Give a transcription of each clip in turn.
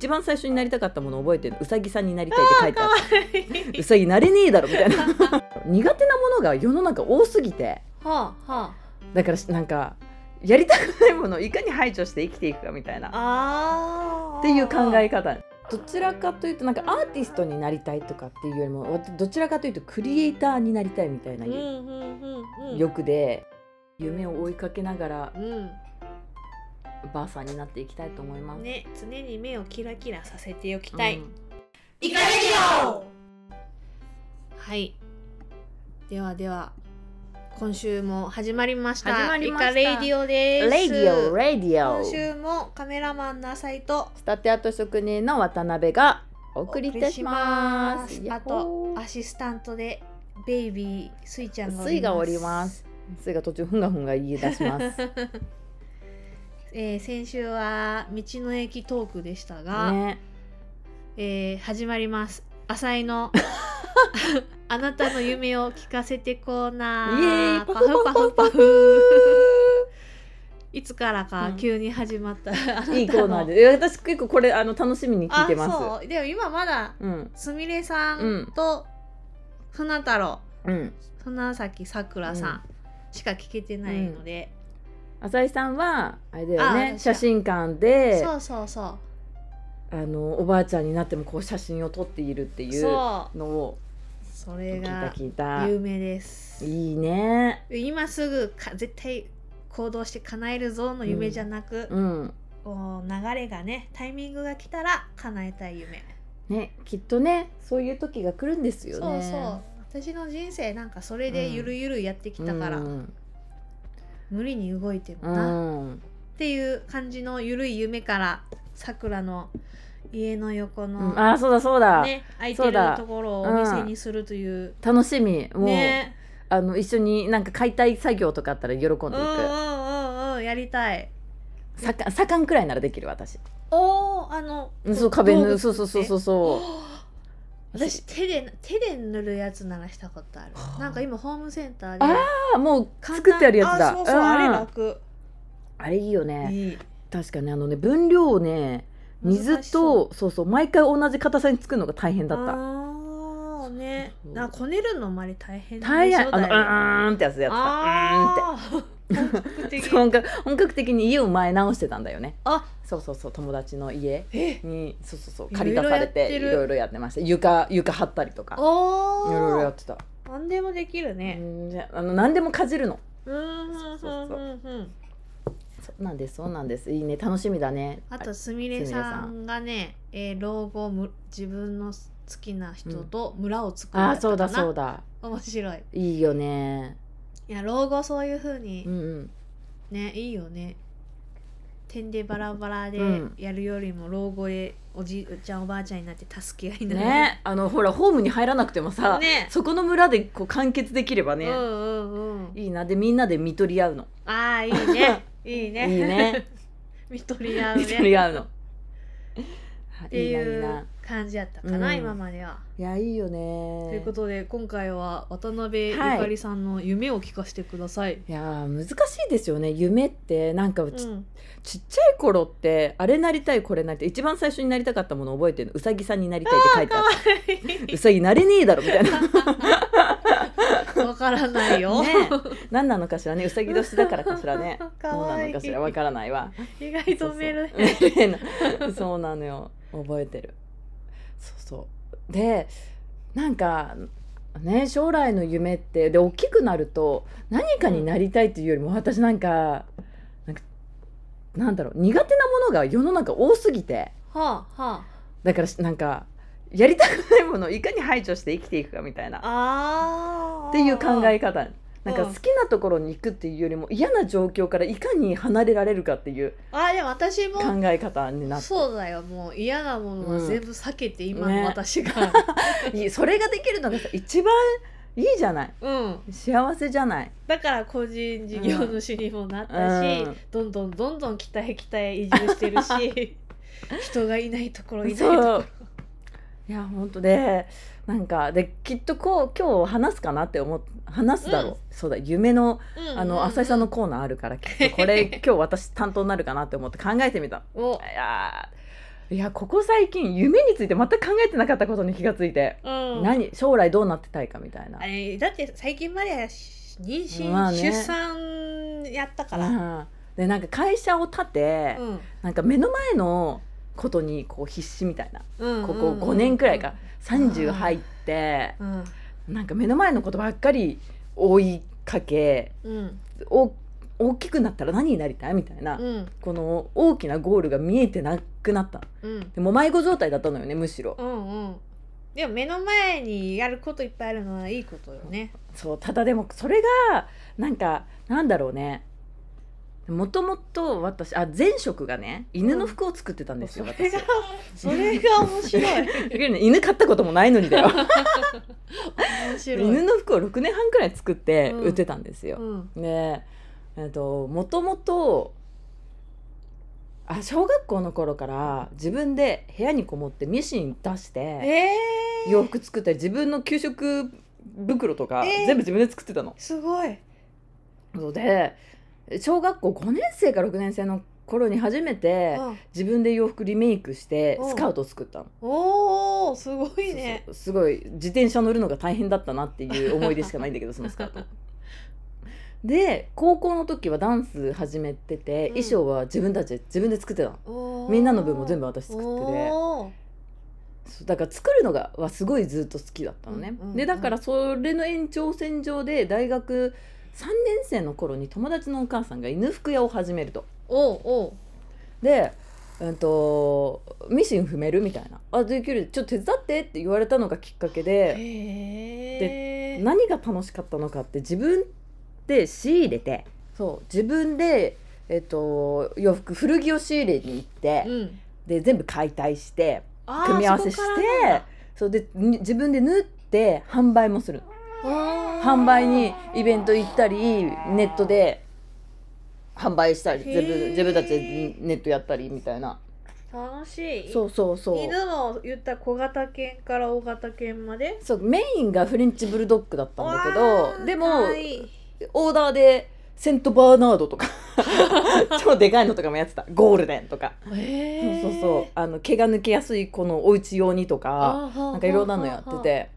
一番最初になりたかったもの覚えてる。うさぎさんになりたいって書いてあってうさぎなれねえだろみたいな。苦手なものが世の中多すぎて。はあはだからなんかやりたくないものをいかに排除して生きていくかみたいな。ああっていう考え方。どちらかというとなんかアーティストになりたいとかっていうよりもわどちらかというとクリエイターになりたいみたいな欲で夢を追いかけながらうんばあさんになっていきたいと思います。ね常に目をキラキラさせておきたい、うん。イカレディオはい。ではでは今週も始まりました。始まりました。レディオです。レディオレディオ。今週もカメラマンの浅井とスタテアート職人の渡辺がお送りいたします。あとアシスタントでベイビースイちゃんがスイがおります。スイが途中ふんがふんが言い出します。えー先週は道の駅トークでしたが、ね、えー始まります。浅井の あなたの夢を聞かせてコーナー。パフパフパフ。いつからかうん。急に始まった、あなたのいいコーナーで、私結構これあの楽しみに聞いてます。でも今まだうん、すみれさんと船太郎。うん。船崎さくらさん。しか聞けてないので、浅井さんはあれだよあね、私写真館でそうそうそうあのおばあちゃんになってもこう写真を撮っているっていうのをそれが。有名ですいいね。今すぐか絶対行動して叶えるぞの夢じゃなく、うん。こう流れがねタイミングが来たら叶えたい夢、ね、きっとね、そういう時が来るんですよね。そうそう私の人生なんかそれでゆるゆるやってきたから、うん。無理に動いてもうな、ん。っていう感じのゆるい夢からさくらの家の横うの、んあ、そうだそうだ。ね空いてるところをお店にするという、楽しみ。もう、ねあの一緒になんか解体作業とかあったら喜んでいく。うんうんうんうんやりたいさか左官くらいならできる私。おーあのうんそう壁道具塗そうそうそうそうそう。私手で手で塗るやつならしたことある。はあ。なんか今ホームセンターでああもう作ってあるやつだ。あそうそう、あれうん楽。あれいいよね。いい。確かにあのね分量をね水とそうそう毎回同じ硬さに作るのが大変だった。あーね。なこねるのもあれ大変大変。あのうーんってやつやってた。うーんって。本格的。本格的に家を前直してたんだよね。あ。そうそうそう友達の家え。にそうそうそう借り出されていろいろやってました。床床張ったりとか。いおろいろやーってた。何でもできるね。あの何でもかじるの。うんうんうんそうそううんうん。そうなんですそうなんです。いいね楽しみだね。あとすみれさんがね、えー老後む自分の好きな人と村を作るあやつかな。あそうだそうだ。面白い。いいよね。いや老後そういう風にうんうん。ねいいよね。点でバラバラでうん。やるよりも老後へおじいちゃんおばあちゃんになって助け合いながらねあのほらホームに入らなくてもさ、ね。そこの村でこう完結できればね、うんうんうん。いいな。でみんなで見取り合うの。ああ いいね。いいね。いいね。見取り合う見ね取り合うの。っていいないいな。感じやったかな、うん。今までは。いやいいよね。ということで今回は渡辺ゆはい。かりさんの夢を聞かせてください、いやー難しいですよね。夢ってなんかち,、うん。ちっちゃい頃ってあれなりたいこれなりたい。一番最初になりたかったもの覚えてるの？うさぎさんになりたいって書いてあってうさぎなれねえだろみたいな。わからないよ、ね何なのかしらね。うさぎ年だからかしらね。かどうなわいいのかしらわからないわ。意外とメルそうそう。メ ルそうなのよ。覚えてるそうそう。でなんかね将来の夢ってで大きくなると何かになりたいっていうよりも私なんかなんかなんだろう苦手なものが世の中多すぎて。はあはだからなんかやりたくないものをいかに排除して生きていくかみたいな。ああっていう考え方なんかうん。好きなところに行くっていうよりも嫌な状況からいかに離れられるかっていうあでも私も考え方になって。そうだよ。もう嫌なものは全部避けて今のね。私が、いいそれができるのがさ一番いいじゃない。うん。幸せじゃない。だから個人事業主にもなったし、うん。どんどんどんどん北へ北へ移住してるし 人がいないところいないところ。いや本当でなんかできっとこう今日話すかなって思っ話すだろう、うん。そうだ夢のうんうんうん。あの浅井さんのコーナーあるからきっと。これ 今日私担当になるかなって思って考えてみた。お。いやいやここ最近夢について全く考えてなかったことに気がついて、うん。何将来どうなってたいかみたいな。あ。れだって最近までは妊娠、まあね。出産やったから、うん。でなんか会社を建て、うん。なんか目の前のことにこう必死みたいな、うんここ5年くらいか、30入って、うん。なんか目の前のことばっかり追いかけうん。お大きくなったら何になりたいみたいな、うん。この大きなゴールが見えてなくなった。うん。でも迷子状態だったのよねむしろ。うんうん。でも目の前にやることいっぱいあるのはいいことよね。そうただでもそれがなんかなんだろうねもともと私あ前職がね犬の服を作ってたんですよ、私。それがそれが面白い。ね犬飼ったこともないのにだよ。面白い。犬の服を6年半くらい作ってうん。売ってたんですよ、うん。でえっともともとあ小学校の頃から自分で部屋にこもってミシン出してえー、洋服作ったり自分の給食袋とかえー。全部自分で作ってたの。すごい。で小学校5年生か6年生の頃に初めてうん。自分で洋服リメイクしてうん。スカートを作ったの。おおすごいね。そうそう。すごい。自転車乗るのが大変だったなっていう思い出しかないんだけどそのスカート。で高校の時はダンス始めてて、うん。衣装は自分たちで自分で作ってたの。みんなの分も全部私作ってて。そうだから作るのがはすごいずっと好きだったのね、でだからそれの延長線上で大学3年生の頃に友達のお母さんが犬服屋を始めると。おうおう。で、うん、とミシン踏めるみたいな「あできる。ちょっと手伝って」って言われたのがきっかけで。へえ。何が楽しかったのかって自分で仕入れてそう自分で、えっと洋服古着を仕入れに行って、うん。で全部解体して組み合わせしてそうでに自分で縫って販売もするだ販売にイベント行ったりネットで販売したり自分自分たちでネットやったりみたいな。楽しい。そうそうそう。犬も言ったら小型犬から大型犬まで？そうメインがフレンチブルドッグだったんだけどでもオーダーでセントバーナードとか 超でかいのとかもやってた。ゴールデンとか。へそうそうそう。あの毛が抜けやすいこのお家用にとかななんかいろんなのやってて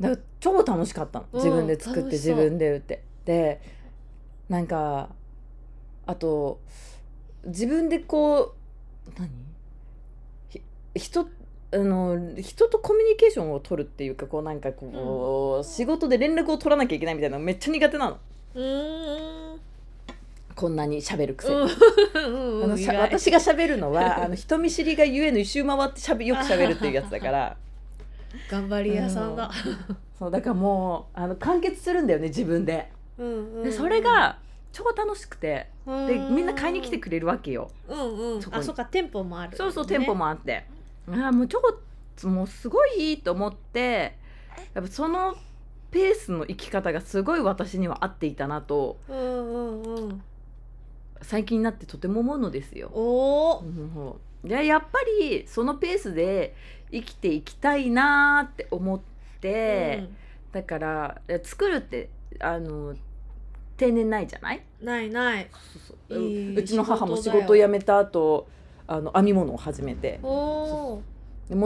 だから超楽しかったの。うん。自分で作って自分で売って。でなんかあと自分でこう何？ひ人あの人とコミュニケーションを取るっていうかこうなんかこう、仕事で連絡を取らなきゃいけないみたいなのめっちゃ苦手なの。うーん。こんなに喋るくせに。うん。あのしゃ私が喋るのはあの人見知りがゆえの一周回ってしゃべよく喋るっていうやつだから頑張り屋さんだそうだからもうあの完結するんだよね自分で。うんでそれが超楽しくてでみんな買いに来てるくれるわけよ。うんうん。そあそっか店舗もあるそうそう店舗もあって。あーもう超もうすごいいいと思ってやっぱそのペースの生き方がすごい私には合っていたなと。うんうんうん。最近になってとても思うのですよ。おおうんでやっぱりそのペースで生きていきたいなって思って、だからえ作るってあの定年ないじゃない？ないない。そうそういい。うちの母も仕仕事辞めた後あの編み物を始めて。も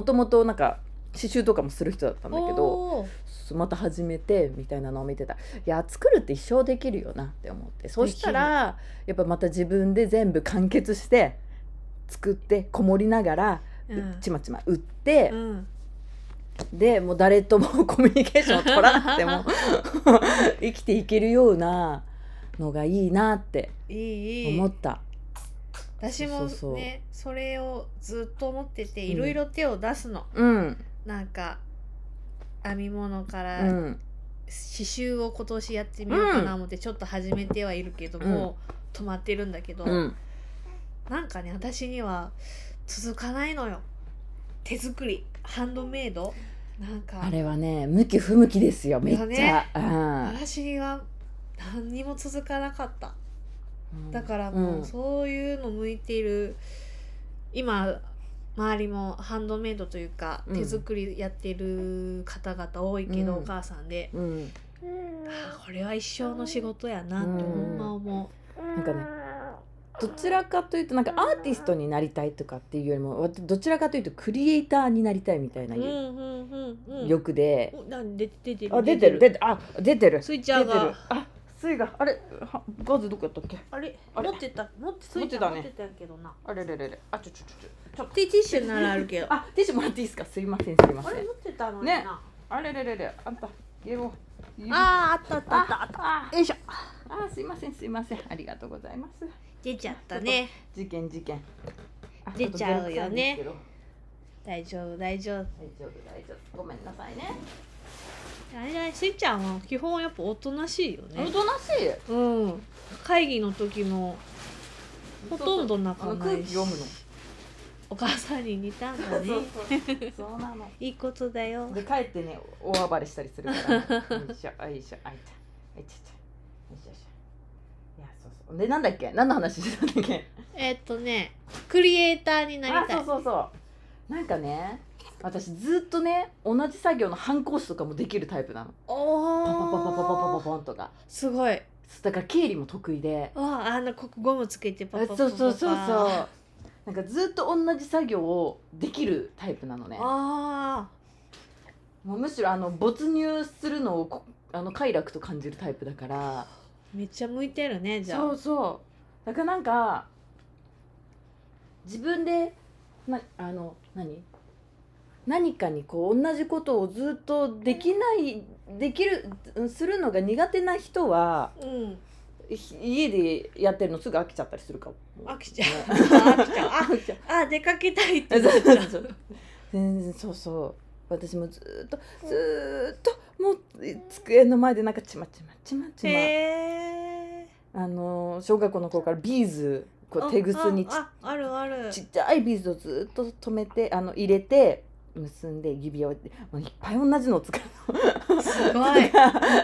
ともとなんか刺繍とかもする人だったんだけどまた始めてみたいなのを見てた。いや作るって一生できるよなって思って。そしたらやっぱまた自分で全部完結して作ってこもりながら、うんちまちま売ってう、ん。でもう誰ともコミュニケーションを取らなくても 生きていけるようなのがいいなっていいいい。思った。私もそうそうそう。ねそれをずっと思っててうん。いろいろ手を出すの、うん。なんか編み物から刺うん。繍を今年やってみようかな思ってちょっと始めてはいるけども、止まってるんだけど、うん。なんかね私には続かないのよ。手作り。ハンドメイド。なんか。あれはね向き不向きですよめっちゃ、だうん。私には何にも続かなかった。だからうん。もうそういうの向いている。今周りもハンドメイドというかうん。手作りやってる方々多いけど、うん。お母さんで、うん、あーこれは一生の仕事やなってほんま思なんかねどちらかというとなんかアーティストになりたいとかっていうよりもわどちらかというとクリエイターになりたいみたいな欲で、出てるあ出てる出てあ出てる。スイちゃん出てる。があスイがあれはガズどこやったっけ？あれあれ？持ってた持ってス持ってたね。イちゃん持ってたけどな。あれれれれ。あちょちょちょちょティッシュならあるけど。あティッシュもらっていいですか？すいませんすいません。あれ持ってたのにね。なあれれれれ。あんたゲームあーあったあったあったあった。あよいしょ。あすいませんすいません。ありがとうございます出ちゃったね。事件事件。あ出ちゃうよね。大丈夫大丈夫。大丈夫大丈夫。ごめんなさいね。あれじゃないスイちゃんは基本やっぱおとなしいよね。おとなしい。うん。会議の時もほとんど泣かないし。空気読むの。お母さんに似たんだね。そうなの。いいことだよ。で帰ってね大暴れしたりするから、ね、よいしょよいしょ。あいちゃあいちでなんだっけ？何の話？してたんだっけ？えっとねクリエイターになりたい。あそうそうそう。なんかね私ずっとね同じ作業の半コースとかもできるタイプなの。おパパパパパパパおパンとか。すごい。だから経理も得意で。わああのここゴムつけてパあパパパパ。そうそうそうそうなんかずっと同じ作業をできるタイプなのね。あもうむしろあの没入するのをこあの快楽と感じるタイプだから。ーめっちゃ向いてるねじゃあ。そうそう。だからなんか自分でなあの何？何かにこう同じことをずっとできないできるするのが苦手な人はうん。ひ家でやってるのすぐ飽きちゃったりするかも。飽きちゃう。ね。飽きちゃう。飽きちゃう。ああ出かけたいってなっちうそう。全然そうそう。私もずーっとずーっともう机の前でなんかちまちまちまちまへえあの小学校の頃からビーズこう手ぐすにちあるある。ちっちゃいビーズをずっと止めてあの入れて結んで指輪をもういっぱい同じのを使うすごい。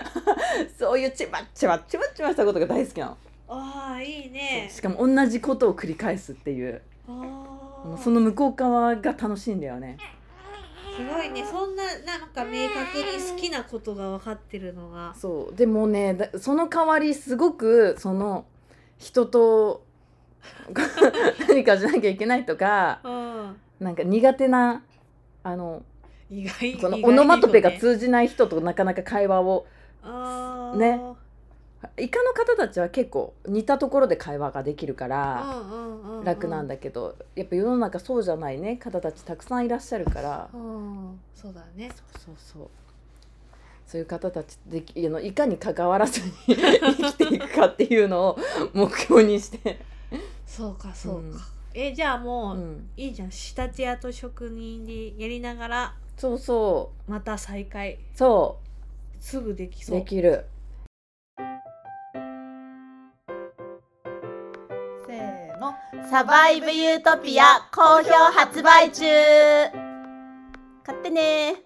そういうちまちまちまちましたことが大好きなの、ああいいね。しかも同じことを繰り返すっていうその向こう側が楽しいんだよねすごいね。そんななんか明確に好きなことが分かってるのがそう。でもねだその代わりすごくその人と 何かしなきゃいけないとかうん。なんか苦手なあの意外このオノマトペが通じない人となかなか会話をねイカの方たちは結構似たところで会話ができるから楽なんだけどやっぱ世の中そうじゃないね。方たちたくさんいらっしゃるから。うんそうだね。そうそうそう。そういう方たちできあのいかに関わらずに生きていくかっていうのを目標にして、そうかそうか、うん。えじゃあもう、うん、いいじゃん。仕立て屋と職人でやりながらそうそまた再開。う。そすぐできうそう。できるサバイブユートピア好評発売中。買ってね。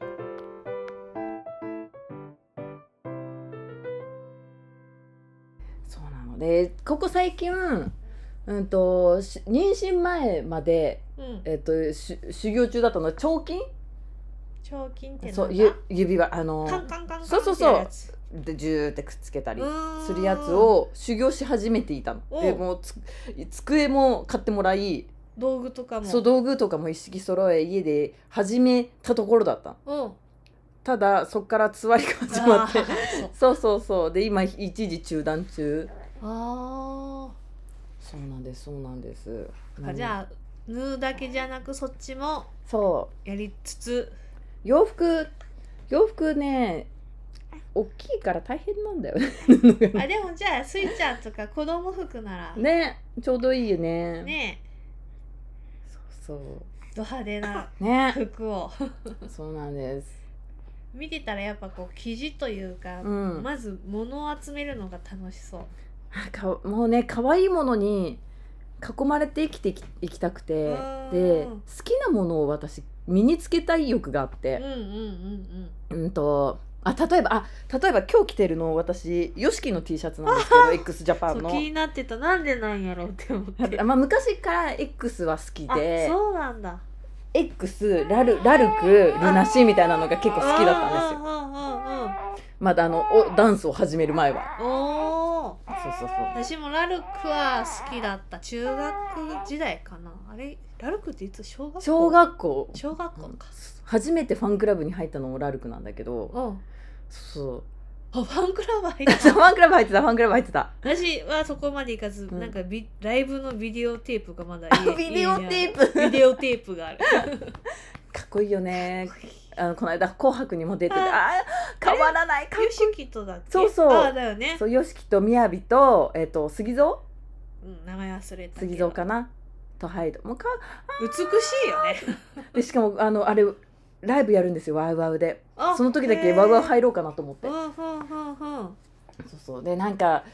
そうなのでここ最近うんとし妊娠前まで、うん。えっとし修行中だったのは彫金彫金ってなんだ？そうゆ指輪あのカンカンカンカンそうそうそうでジューってくっつけたりするやつを修行し始めていたの。おでもうつ机も買ってもらい道具とかも。そう道具とかも一式揃え家で始めたところだったただそっからつわりが始まって。そう。そうそうで今一時中断中。あそうなんですそうなんです。ーじゃあ縫うだけじゃなくそっちもそやりつつ。う洋服洋服ね大きいから大変なんだよね。あでもじゃあスイちゃんとか子供服なら。ねちょうどいいよね。ね。そうド派手なそ うね。服を。そうなんです。見てたらやっぱこう生地というか、うん。まず物を集めるのが楽しそう。かもうね可愛いものに囲まれて生きていきたくて。うん。で好きなものを私身につけたい欲があっうんてうんうん。うんとあ例えばあ例えば今日着てるの私 YOSHIKI の T シャツなんですけど x ジャパンの。気になってた。なんでなんやろうって思って。あまあ、昔から X は好きあでそうなんだ X ラルラルクルナシーみたいなのが結構好きだったんですよ。よまだあのおダンスを始める前は。そうそうそう。私もラルクは好きだった中学時代かな。あれ？ラルクっていつ？小学校？小学校。小学校か。初めてファンクラブに入ったのもラルクなんだけど。うん。そうあファンクラブ入っそうフたァンクラブ入ってたファンクラブ入ってた。私はそこまでいかず、ん。なんかビライブのビデオテープがまだビデオテー家にプある。ビデオテープがある。かっこいいよね。あのこの間「紅白」にも出ててあー。変わらないかっこいヨいとだっけ？そうそう。あだよね。そう YOSHIKI とみやびと,、えっと杉蔵？うん、名前忘れたけど。杉蔵かな？とハイド。もうか美しいよね。でしかもあのあれライブやるんですよワウワウで。あその時だけワウワウ入ろうかなと思って。うんうんうんうん。そうそう。でなんか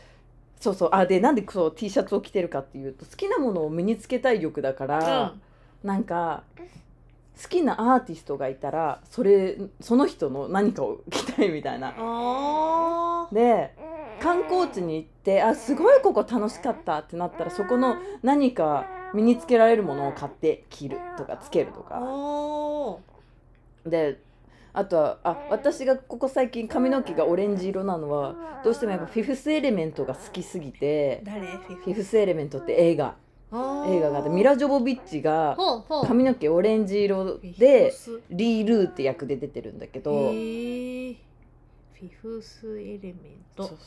そうそう。あでなんでそう T シャツを着てるかっていうと好きなものを身につけたい欲だから、なんか好きなアーティストがいたらそれその人の何かを着たいみたいな。で観光地に行ってあすごいここ楽しかったってなったらそこの何か身につけられるものを買って着るとかつけるとかであとはあ私がここ最近髪の毛がオレンジ色なのはどうしてもやっぱフィフスエレメントが好きすぎて誰？フィフスエレメント。って映画。映画があってミラ・ジョボビッチが髪の毛オレンジ色でリー・ルーって役で出てるんだけど、フィフスエレメント。そうそう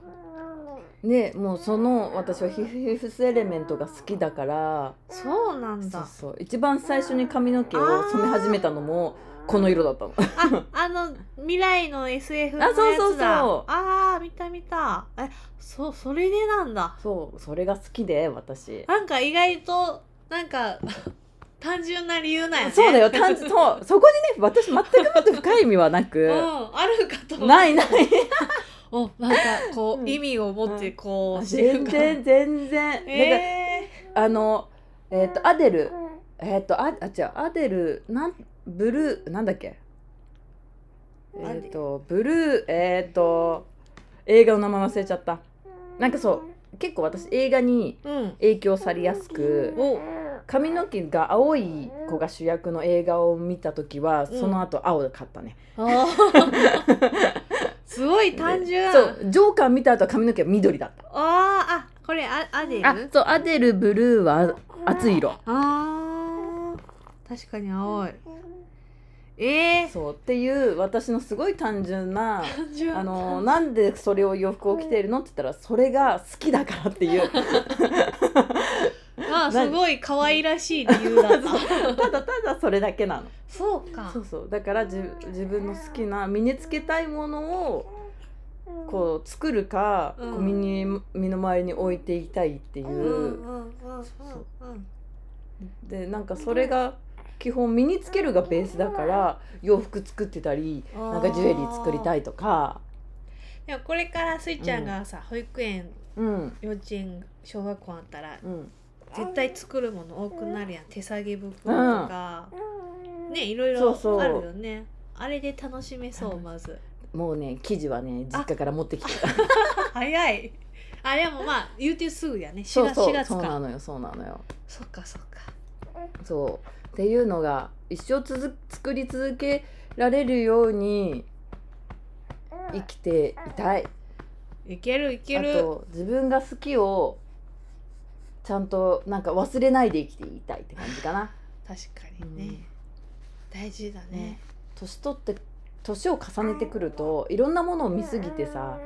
そう。でもうその私はフィフスエレメントが好きだから。そうなんだ。そうそう。一番最初に髪の毛を染め始めたのもこの色だったの。ああの未来の SF のやつだ。あそうそうそう。あー見た見た。えそうそれでなんだ。そうそれが好きで私。なんか意外となんか単純な理由なんやね。そうだよ。単純 そう。そこにね私全くもって深い意味はな うくんあるかとないない。おなんかこう、うん。意味を持ってこう、全然全然、なんかえあのえっ、とアデル。えっ、とああ違う。アデルなんブルーなんだっけ？えっ、とブルーえっ、と映画の名前忘れちゃった。なんかそう。結構私映画にー、うん。影響されやすくお髪の毛が青い子が主役の映画を見た時はその後青で買ったね、あー。すごい単純。そうジョーカー見た後は髪の毛は緑だった。あーあこれあアデル？あそうアデルブルーは熱い色。あー。確かに青い。えー、そうっていう私のすごい単純なあのなんでそれを洋服を着てるの？って言ったらそれが好きだからっていう まあすごい可愛らしい理由だった。ただただそれだけなの。そうか。そうそう。だからじ自分の好きな身につけたいものをこう作るか、うん。こう身に身の回りに置いていきたいっていう、うんうんうんうんうん。でなんかそれが基本身につけるがベースだから洋服作ってたりなんかジュエリー作りたいとか。でもこれからスイちゃんがさ、保育園うん。幼稚園小学校あったらうん絶対作るもの多くなるやん。手提げ袋とか、ねいろいろあるよね。あれで楽しめそうまず。もうね生地はね実家から持ってきてた 早い。あでもまあ言うてすぐやね。4月そうそう4月か。そうなのよそうなのよ。そっかそっか。そう。っていうのが一生つづ作り続けられるように生きていたい。いけるいけあると自分が好きをちゃんとなんか忘れないで生きていたいって感じかな。確かにね、大事だね。ね。年取って年を重ねてくるといろんなものを見すぎてさ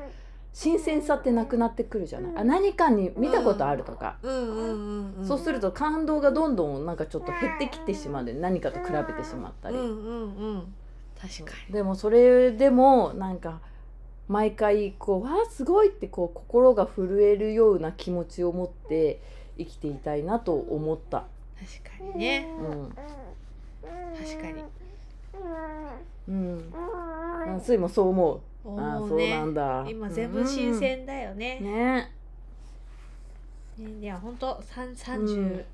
新鮮さってなくなってくるじゃない。あ何かに見たことあるとか、うん。うんうんうんそうすると感動がどんどんなんかちょっと減ってきてしまうで何かと比べてしまったり、うんうんうん。確かに。でもそれでもなんか毎回こうわあすごいってこう心が震えるような気持ちを持って生きていたいなと思った。確かにね。うん。確かに。うん、あスイもそう思う。ああそう思うねなんだ。今全部新鮮だよね,、うん。ね。ねいや本当三三十うん。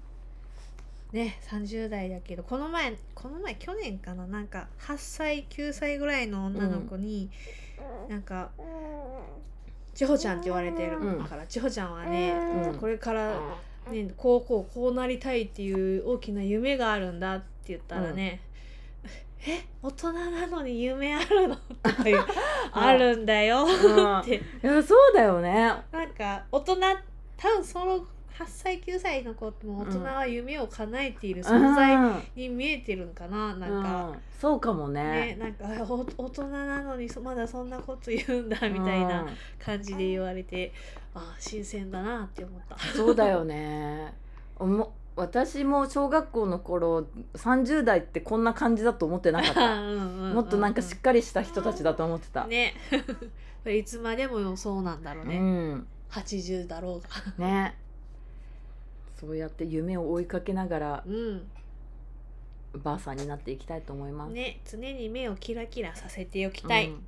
ね30代だけどこの前この前去年かな？なんか8歳9歳ぐらいの女の子に、なんか千穂ちゃんって言われてる。うん。から、千穂ちゃんはね、うん。これから、ね、こうこうこうなりたいっていう大きな夢があるんだって言ったらね、え大人なのに夢あるのとかいう あるんだようん。って。いやそうだよね。なんか大人多分その8歳9歳の子っても大人は夢を叶えている存在うん。に見えてるんかな、なんか、うん。そうかもね。ねなんか大人なのにそまだそんなこと言うんだみたいなうん。感じで言われて、あ新鮮だなって思った。そうだよね。おも私も小学校の頃30代ってこんな感じだと思ってなかった。もっとなんかしっかりした人たちだと思ってた、ね。いつまでもそうなんだろううね、ん80だろうが。ね。そうやって夢を追いかけながらうん。ばあさんになっていきたいと思います、ね。常に目をキラキラさせておきたい、うん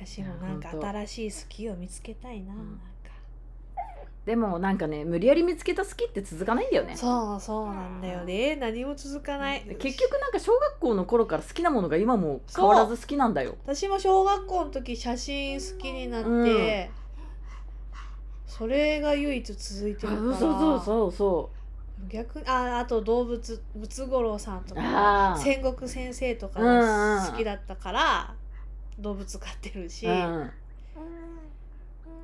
私もなんか新しい好きを見つけたいな,、ん。なんか。でもなんかね無理やり見つけた好きって続かないんだよね。そうそうなんだよね。何も続かない。結局なんか小学校の頃から好きなものが今も変わらず好きなんだよ。私も小学校の時写真好きになって、それが唯一続いてあるから。そうそうそうそ逆ああと動物ムツゴロウさんとうか戦国先生とか好きだったから動物飼ってるし、うん。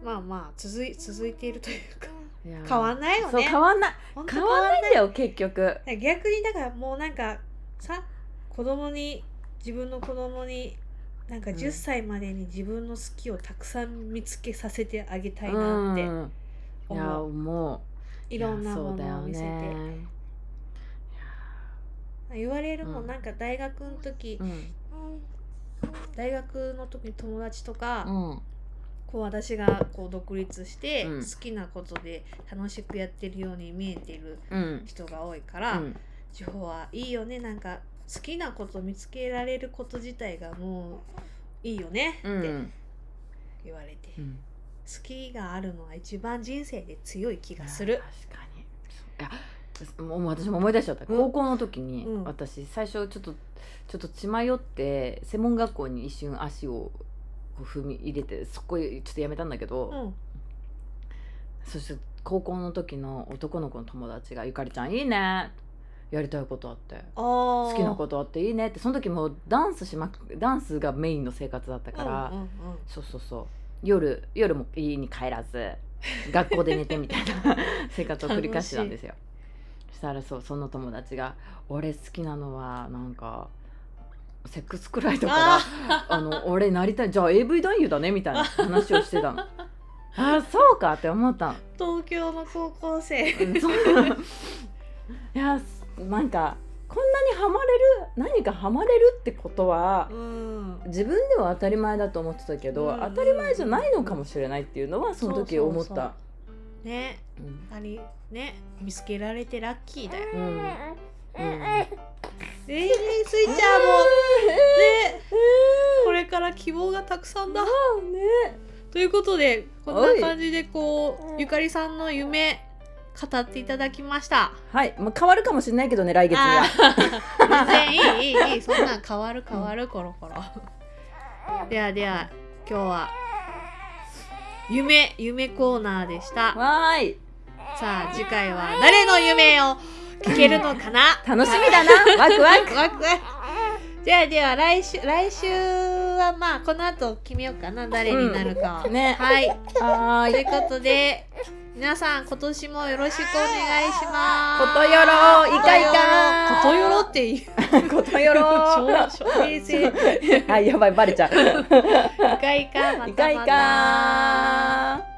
まあまあ続い続いているというか変わんないよね。変わんない。変わんないんだよ結局。逆にだからもうなんかさ子供に自分の子供になんかうん。10歳までに自分の好きをたくさん見つけさせてあげたいうんなって、いや思う。もう。いろんなもいやそうだよのを見せて、ね言われるもうん。んなんか大学の時、うん大学の時に友達とか、うん。こう私がこう独立してうん。好きなことで楽しくやってるように見えてるうん。人が多いから、うん。地方はいいよね。なんか好きなこと見つけられること自体がもういいよねうってん。言われて、好うん。きがあるのが一番人生で強い気がする。確かに。いやもう私も思い出しちゃった、うん。高校の時に、うん。私最初ちょっとちょっと血迷って専門学校に一瞬足を踏み入れてそこへちょっとやめたんだけど、うん。そして高校の時の男の子の友達が「ゆかりちゃんいいね」やりたいことあって好好きなことあっていいねって。その時もうダンスしまくダンスがメインの生活だったから、うんうんうん。そうそうそう。夜夜も家に帰らず学校で寝てみたいな 生活を繰り返してたんですよ。そしたらそうその友達が「俺好きなのはなんかセックスくらいだからああの俺なりたい。じゃあ AV 男優だね」みたいな話をしてたの。あそうかって思ったの。東京の高校生。いやなんかこんなにハマれる何かハマれるってことはうん。自分では当たり前だと思ってたけど、うん。当たり前じゃないのかもしれないっていうのはその時思った。ね。うん。ありね。見つけられてラッキーだよ。うん。うん。えー、スイちゃんも。ね。これから希望がたくさんだ。ねということでこんな感じでこうゆかりさんの夢語っていただきました。はい、まあ、変わるかもしれないけどね来月には。全然 いいいいいい。そんなん変わる変わるコロコロ。ではでは今日は夢夢コーナーでした。わーい。さあ次回は誰の夢を聞けるのかな？楽しみだな。ワクワク。ワクワク。ではでは来週来週はまあこの後決めようかな。誰になるかは、ね。はい。はーい。ということで皆さん今年もよろしくお願いします。ことよろいかいか？ことよろっていう ことよろ。平成 あやばいバレちゃう。いかいかまたまた。いかいか